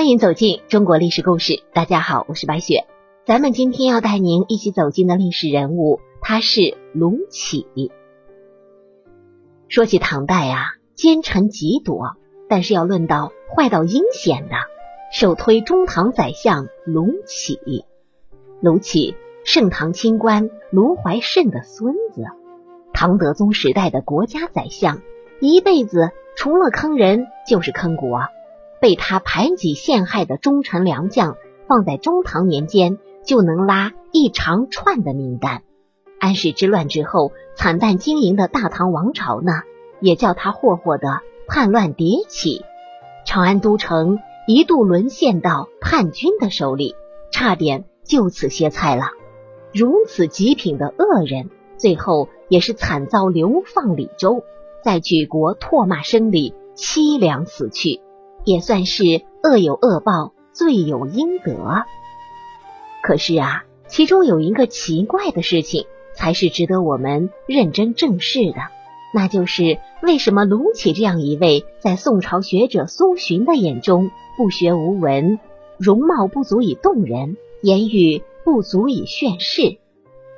欢迎走进中国历史故事。大家好，我是白雪。咱们今天要带您一起走进的历史人物，他是卢杞。说起唐代啊，奸臣极多，但是要论到坏到阴险的，首推中唐宰相卢杞。卢杞，盛唐清官卢怀慎的孙子，唐德宗时代的国家宰相，一辈子除了坑人就是坑国。被他排挤陷害的忠臣良将，放在中唐年间就能拉一长串的名单。安史之乱之后，惨淡经营的大唐王朝呢，也叫他霍霍的叛乱迭起。长安都城一度沦陷到叛军的手里，差点就此歇菜了。如此极品的恶人，最后也是惨遭流放李州，在举国唾骂声里凄凉死去。也算是恶有恶报，罪有应得。可是啊，其中有一个奇怪的事情，才是值得我们认真正视的，那就是为什么卢杞这样一位在宋朝学者苏洵的眼中不学无闻、容貌不足以动人、言语不足以炫世，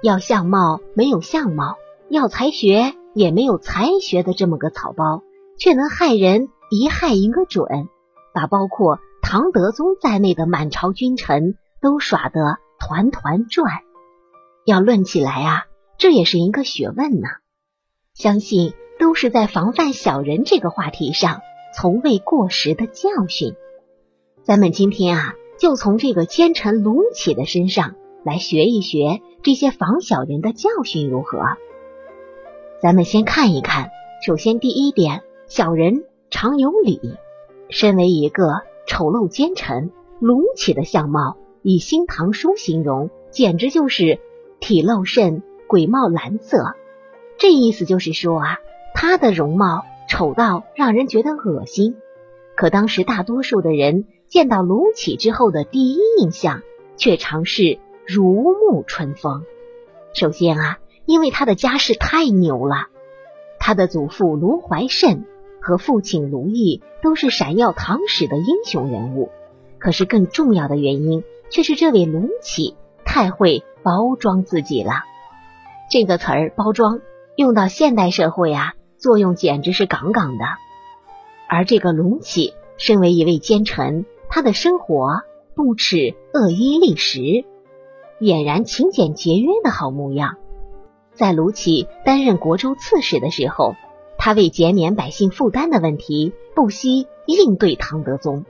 要相貌没有相貌，要才学也没有才学的这么个草包，却能害人一害一个准？把包括唐德宗在内的满朝君臣都耍得团团转，要论起来啊，这也是一个学问呢。相信都是在防范小人这个话题上从未过时的教训。咱们今天啊，就从这个奸臣卢杞的身上来学一学这些防小人的教训如何？咱们先看一看，首先第一点，小人常有理。身为一个丑陋奸臣，卢杞的相貌以《新唐书》形容，简直就是体露甚，鬼貌蓝色。这意思就是说啊，他的容貌丑到让人觉得恶心。可当时大多数的人见到卢杞之后的第一印象，却常是如沐春风。首先啊，因为他的家世太牛了，他的祖父卢怀慎。和父亲卢毅都是闪耀唐史的英雄人物，可是更重要的原因却是这位卢杞太会包装自己了。这个词儿“包装”用到现代社会啊，作用简直是杠杠的。而这个卢杞身为一位奸臣，他的生活不耻恶衣立食，俨然勤俭节约的好模样。在卢杞担任国州刺史的时候。他为减免百姓负担的问题，不惜应对唐德宗，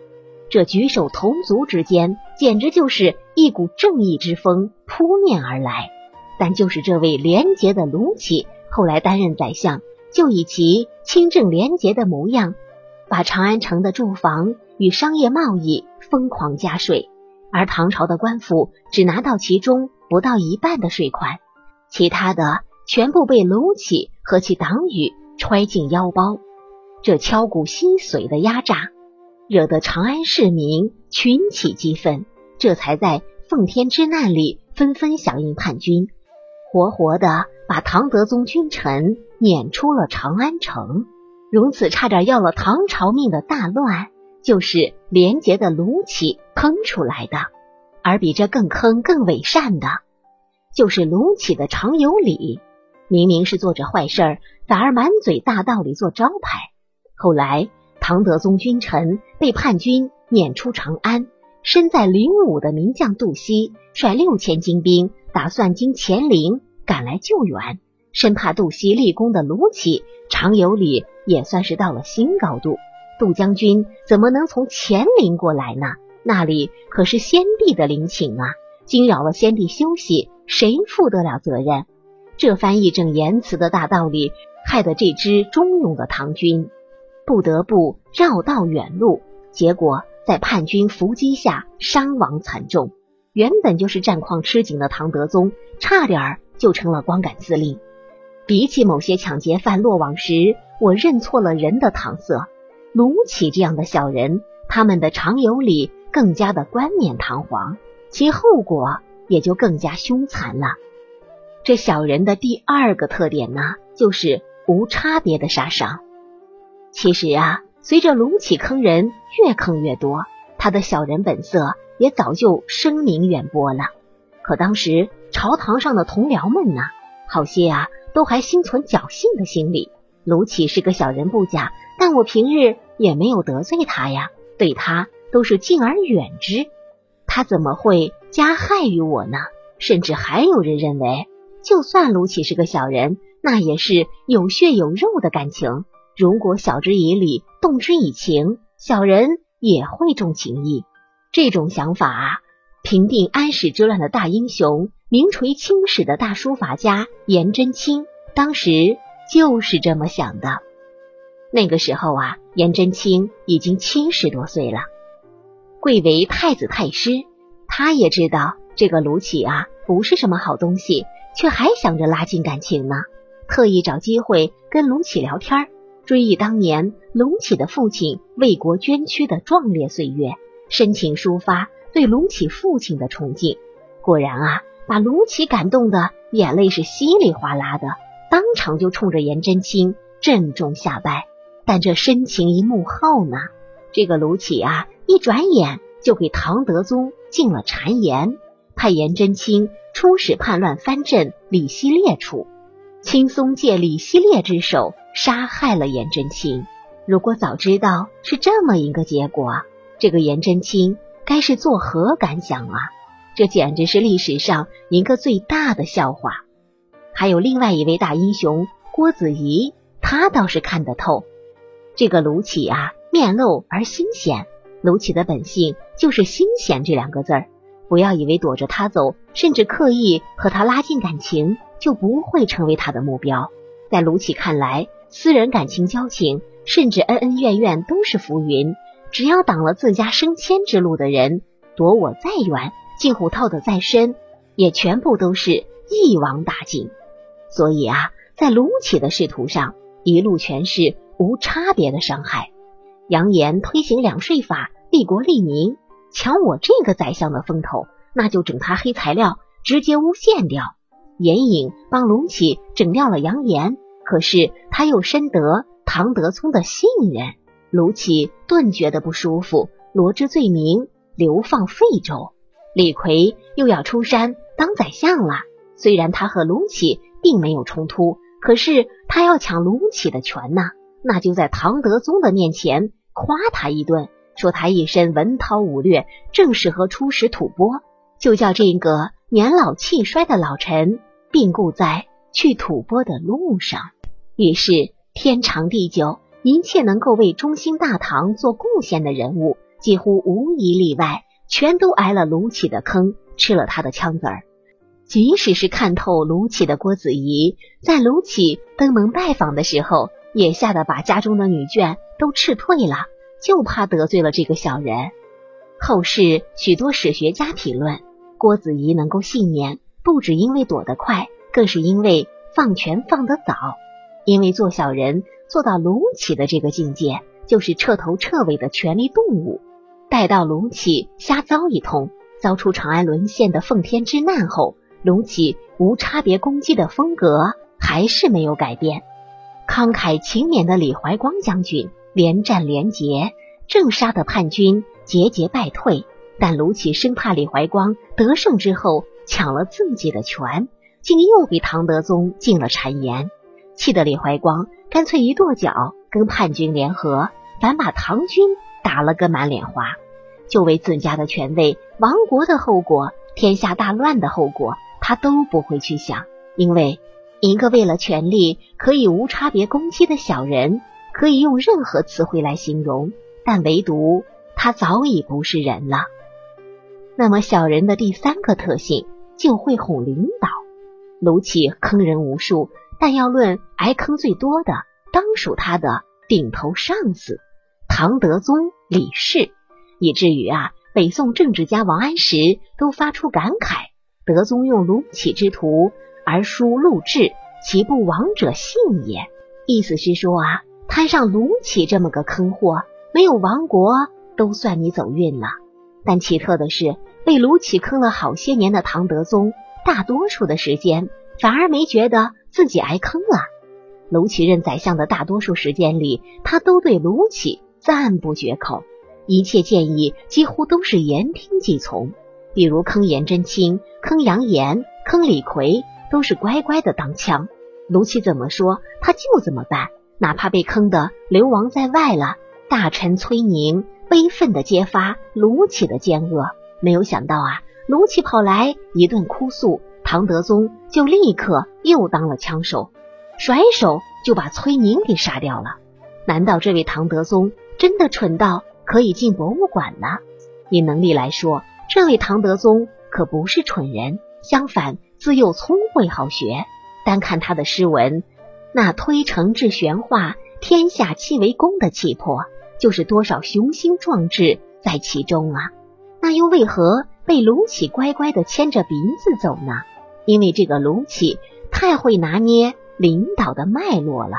这举手投足之间，简直就是一股正义之风扑面而来。但就是这位廉洁的卢杞，后来担任宰相，就以其清正廉洁的模样，把长安城的住房与商业贸易疯狂加税，而唐朝的官府只拿到其中不到一半的税款，其他的全部被卢杞和其党羽。揣进腰包，这敲骨吸髓的压榨，惹得长安市民群起激愤，这才在奉天之难里纷纷响应叛军，活活的把唐德宗君臣撵出了长安城。如此差点要了唐朝命的大乱，就是廉洁的卢杞坑出来的。而比这更坑、更伪善的，就是卢杞的常有理。明明是做着坏事儿，反而满嘴大道理做招牌。后来唐德宗君臣被叛军撵出长安，身在灵武的名将杜熙率六千精兵，打算经乾陵赶来救援，生怕杜熙立功的卢杞常有理也算是到了新高度。杜将军怎么能从乾陵过来呢？那里可是先帝的陵寝啊！惊扰了先帝休息，谁负得了责任？这番义正言辞的大道理，害得这支忠勇的唐军不得不绕道远路，结果在叛军伏击下伤亡惨重。原本就是战况吃紧的唐德宗，差点就成了光杆司令。比起某些抢劫犯落网时我认错了人的搪塞，卢杞这样的小人，他们的常有理更加的冠冕堂皇，其后果也就更加凶残了。这小人的第二个特点呢，就是无差别的杀伤。其实啊，随着卢杞坑人越坑越多，他的小人本色也早就声名远播了。可当时朝堂上的同僚们呢，好些啊，都还心存侥幸的心理。卢杞是个小人不假，但我平日也没有得罪他呀，对他都是敬而远之。他怎么会加害于我呢？甚至还有人认为，就算卢杞是个小人，那也是有血有肉的感情。如果晓之以理，动之以情，小人也会重情义。这种想法啊，平定安史之乱的大英雄、名垂青史的大书法家颜真卿，当时就是这么想的。那个时候啊，颜真卿已经七十多岁了，贵为太子太师，他也知道这个卢杞啊。不是什么好东西，却还想着拉近感情呢。特意找机会跟卢杞聊天，追忆当年卢杞的父亲为国捐躯的壮烈岁月，深情抒发对卢杞父亲的崇敬。果然啊，把卢杞感动的眼泪是稀里哗啦的，当场就冲着颜真卿郑重下拜。但这深情一幕后呢，这个卢杞啊，一转眼就给唐德宗进了谗言。派颜真卿出使叛乱藩镇李希烈处，轻松借李希烈之手杀害了颜真卿。如果早知道是这么一个结果，这个颜真卿该是作何感想啊？这简直是历史上一个最大的笑话。还有另外一位大英雄郭子仪，他倒是看得透。这个卢杞啊，面露而心险。卢杞的本性就是心险这两个字儿。不要以为躲着他走，甚至刻意和他拉近感情，就不会成为他的目标。在卢杞看来，私人感情交情，甚至恩恩怨怨都是浮云。只要挡了自家升迁之路的人，躲我再远，近乎套的再深，也全部都是一网打尽。所以啊，在卢杞的仕途上，一路全是无差别的伤害。扬言推行两税法，利国利民。抢我这个宰相的风头，那就整他黑材料，直接诬陷掉。严颖帮隆起整掉了杨言，可是他又深得唐德宗的信任，卢杞顿觉得不舒服，罗织罪名，流放废州。李逵又要出山当宰相了，虽然他和卢杞并没有冲突，可是他要抢卢起的权呐，那就在唐德宗的面前夸他一顿。说他一身文韬武略，正适合出使吐蕃，就叫这个年老气衰的老臣病故在去吐蕃的路上。于是天长地久，一切能够为中兴大唐做贡献的人物，几乎无一例外，全都挨了卢杞的坑，吃了他的枪子儿。即使是看透卢杞的郭子仪，在卢杞登门拜访的时候，也吓得把家中的女眷都斥退了。就怕得罪了这个小人。后世许多史学家评论，郭子仪能够幸免，不只因为躲得快，更是因为放权放得早。因为做小人做到卢杞的这个境界，就是彻头彻尾的权力动物。待到卢杞瞎糟一通，遭出长安沦陷的奉天之难后，卢杞无差别攻击的风格还是没有改变。慷慨勤勉的李怀光将军。连战连捷，正杀的叛军节节败退。但卢杞生怕李怀光得胜之后抢了自己的权，竟又给唐德宗进了谗言，气得李怀光干脆一跺脚，跟叛军联合，反把唐军打了个满脸花。就为自家的权位、亡国的后果、天下大乱的后果，他都不会去想，因为一个为了权力可以无差别攻击的小人。可以用任何词汇来形容，但唯独他早已不是人了。那么，小人的第三个特性就会哄领导。卢杞坑人无数，但要论挨坑最多的，当属他的顶头上司唐德宗李氏，以至于啊，北宋政治家王安石都发出感慨：德宗用卢杞之徒而书录志，其不亡者信也。意思是说啊。摊上卢杞这么个坑货，没有亡国都算你走运了。但奇特的是，被卢杞坑了好些年的唐德宗，大多数的时间反而没觉得自己挨坑了。卢杞任宰相的大多数时间里，他都对卢杞赞不绝口。一切建议几乎都是言听计从。比如坑颜真卿、坑杨炎、坑李逵，都是乖乖的当枪。卢杞怎么说，他就怎么办，哪怕被坑得流亡在外了。大臣崔宁悲愤的揭发卢杞的奸恶，没有想到啊，卢杞跑来一顿哭诉，唐德宗就立刻又当了枪手，甩手就把崔宁给杀掉了。难道这位唐德宗真的蠢到可以进博物馆呢？以能力来说。这位唐德宗可不是蠢人，相反自幼聪慧好学。单看他的诗文，那推诚至玄化，天下气为公的气魄，就是多少雄心壮志在其中啊！那又为何被卢杞乖乖的牵着鼻子走呢？因为这个卢杞太会拿捏领导的脉络了。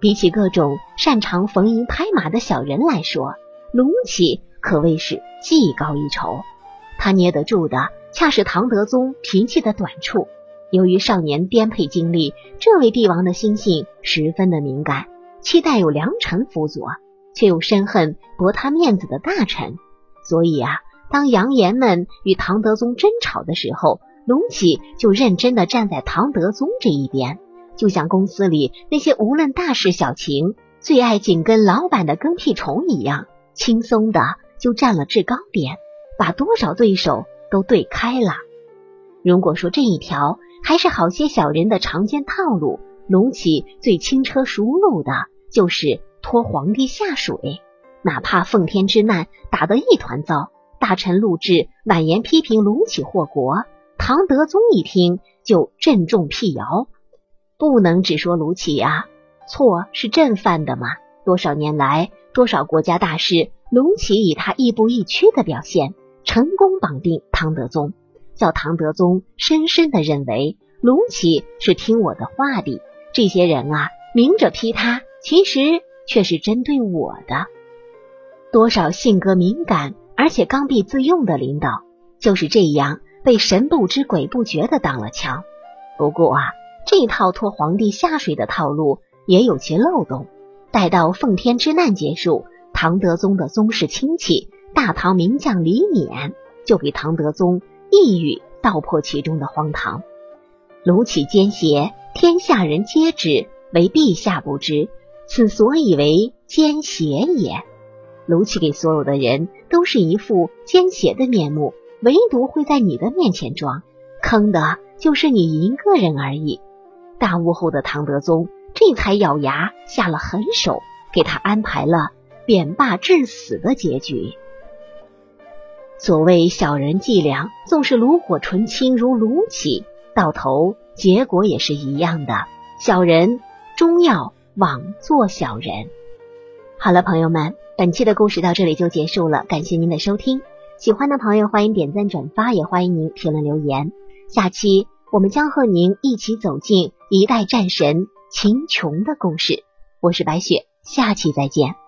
比起各种擅长逢迎拍马的小人来说，卢杞可谓是技高一筹。他捏得住的，恰是唐德宗脾气的短处。由于少年颠沛经历，这位帝王的心性十分的敏感，期待有良臣辅佐，却又深恨驳他面子的大臣。所以啊，当扬言们与唐德宗争吵的时候，隆起就认真的站在唐德宗这一边，就像公司里那些无论大事小情、最爱紧跟老板的跟屁虫一样，轻松的就占了制高点。把多少对手都对开了。如果说这一条还是好些小人的常见套路，隆起最轻车熟路的就是拖皇帝下水。哪怕奉天之难打得一团糟，大臣陆贽婉言批评隆起祸国，唐德宗一听就郑重辟谣：不能只说卢杞呀，错是朕犯的嘛。多少年来，多少国家大事，隆起以他亦步亦趋的表现。成功绑定唐德宗，叫唐德宗深深的认为卢杞是听我的话的。这些人啊，明着批他，其实却是针对我的。多少性格敏感而且刚愎自用的领导，就是这样被神不知鬼不觉的当了枪。不过啊，这套拖皇帝下水的套路也有些漏洞。待到奉天之难结束，唐德宗的宗室亲戚。大唐名将李勉就给唐德宗一语道破其中的荒唐。卢杞奸邪，天下人皆知，唯陛下不知，此所以为奸邪也。卢杞给所有的人都是一副奸邪的面目，唯独会在你的面前装，坑的就是你一个人而已。大悟后的唐德宗这才咬牙下了狠手，给他安排了贬罢致死的结局。所谓小人伎俩，纵是炉火纯青如卢杞，到头结果也是一样的。小人终要枉做小人。好了，朋友们，本期的故事到这里就结束了，感谢您的收听。喜欢的朋友欢迎点赞转发，也欢迎您评论留言。下期我们将和您一起走进一代战神秦琼的故事。我是白雪，下期再见。